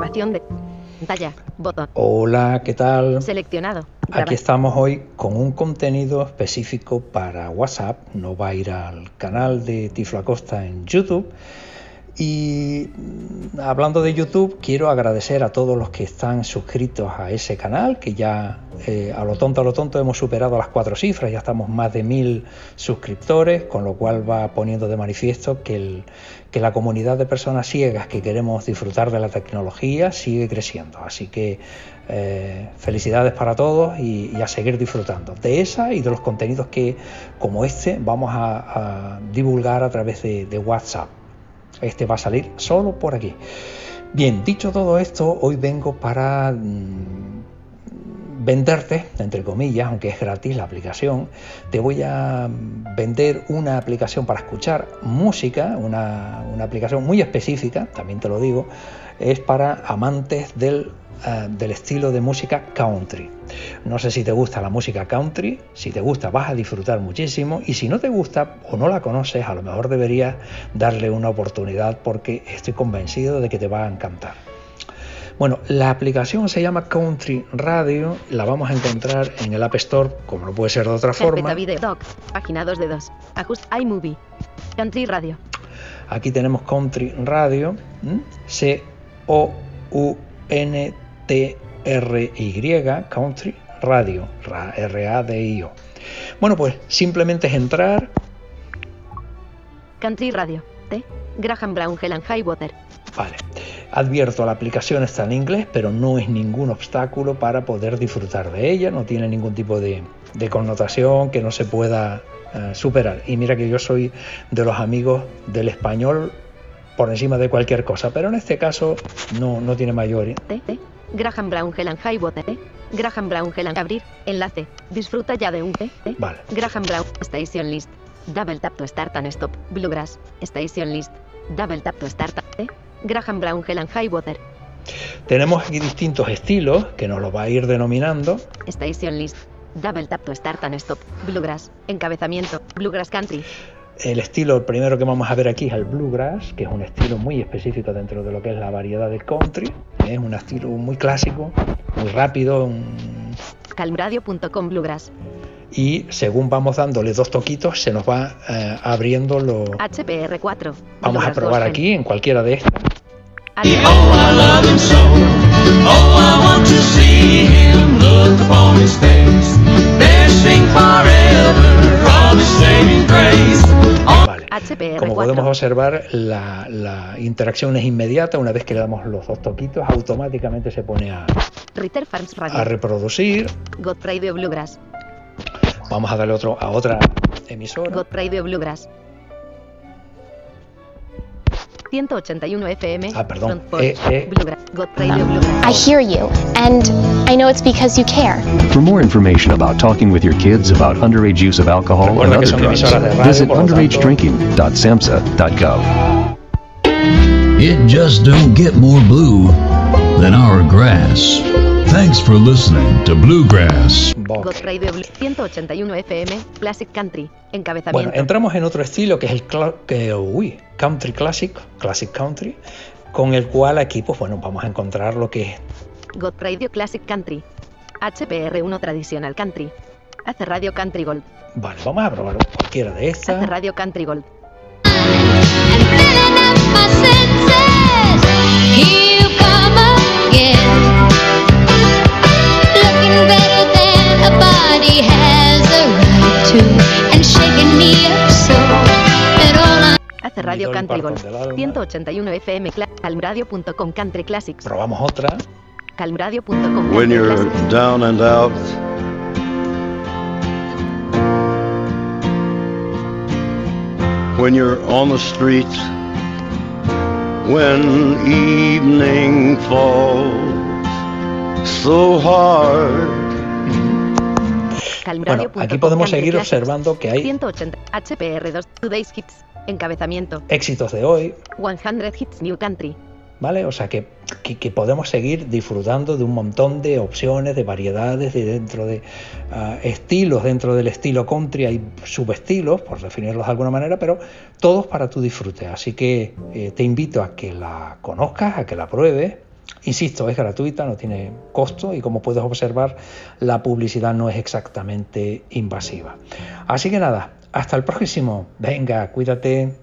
Grabación de pantalla. Botón. Hola, ¿qué tal? Seleccionado. Aquí estamos hoy con un contenido específico para WhatsApp. No va a ir al canal de Tiflo Acosta en YouTube y hablando de YouTube, quiero agradecer a todos los que están suscritos a ese canal, que ya eh, a lo tonto, a lo tonto hemos superado las cuatro cifras, ya estamos más de mil suscriptores, con lo cual va poniendo de manifiesto que, que la comunidad de personas ciegas que queremos disfrutar de la tecnología sigue creciendo. Así que eh, felicidades para todos y, a seguir disfrutando de esa y de los contenidos que, como este, vamos a, divulgar a través de WhatsApp. Este va a salir solo por aquí. Bien, dicho todo esto, hoy vengo para mm, venderte, entre comillas, aunque es gratis la aplicación, te voy a vender una aplicación para escuchar música, una, aplicación muy específica, también te lo digo, es para amantes del eh, del estilo de música country. No sé si te gusta la música country, si te gusta vas a disfrutar muchísimo y si no te gusta o no la conoces, a lo mejor deberías darle una oportunidad porque estoy convencido de que te va a encantar. Bueno, la aplicación se llama Country Radio, la vamos a encontrar en el App Store, como no puede ser de otra forma. página 2 de 2, Ajust iMovie, Country Radio. Aquí tenemos Country Radio, C-O-U-N T-R-Y, Country Radio, R-A-D-I-O. Bueno, pues simplemente es entrar. Country Radio, T. Graham Brown, Helen Highwater. Vale. Advierto, la aplicación está en inglés, pero no es ningún obstáculo para poder disfrutar de ella, no tiene ningún tipo de, connotación que no se pueda eh, superar. Y mira que yo soy de los amigos del español por encima de cualquier cosa, pero en este caso no, no tiene mayor. T, Graham Brown Helen Highwater. Graham Brown Helen abrir. Enlace. Disfruta ya de un. Vale. Graham Brown Station List. Double tap to start and stop. Bluegrass. Station List. Double tap to start. T. Graham Brown Helen Highwater. Tenemos aquí distintos estilos que nos lo va a ir denominando. Station List. Double tap to start and stop. Bluegrass. Encabezamiento. Bluegrass Country. El estilo, el primero que vamos a ver aquí es el bluegrass, que es un estilo muy específico dentro de lo que es la variedad de country. Es un estilo muy clásico, muy rápido. Un... Calmradio.com bluegrass. Y según vamos dándole dos toquitos, se nos va eh, abriendo lo. HPR4. Vamos a probar aquí en cualquiera de estas. Como podemos observar, la, interacción es inmediata. Una vez que le damos los dos toquitos, automáticamente se pone a, a reproducir. Bluegrass. Vamos a darle otro a otra emisora. Bluegrass. 181 FM. Ah, perdón. Eh, eh. I hear you, and I know it's because you care. For more information about talking with your kids about underage use of alcohol and other drugs, visit underagedrinking.samhsa.gov. It just don't get more blue than our grass. Thanks for listening to Bluegrass. God Radio 181 FM, Classic Country, encabezamiento. Bueno, entramos en otro estilo que es el que, uy, Country Classic, Classic Country, con el cual aquí, pues bueno, vamos a encontrar lo que es. God Radio Classic Country, HPR1 Tradicional Country, hace Radio Country Gold. Vale, vamos a probar cualquiera de estas. Hace Radio Country Gold. Radio Country Gold. 181 FM calmradio.com Country Classics. Probamos otra. Calmradio.com When you're down and out. When you're on the street. When evening falls so hard. Bueno, aquí podemos seguir observando que hay 180 HPR2 Today's Hits, encabezamiento. Éxitos de hoy. 100 Hits New Country. ¿Vale? O sea que, que, podemos seguir disfrutando de un montón de opciones, de variedades, de dentro de ah, estilos, dentro del estilo country hay subestilos, por definirlos de alguna manera, pero todos para tu disfrute. Así que eh, te invito a que la conozcas, a que la pruebes Insisto, es gratuita, no tiene costo y como puedes observar, la publicidad no es exactamente invasiva. Así que nada, hasta el próximo. Venga, cuídate.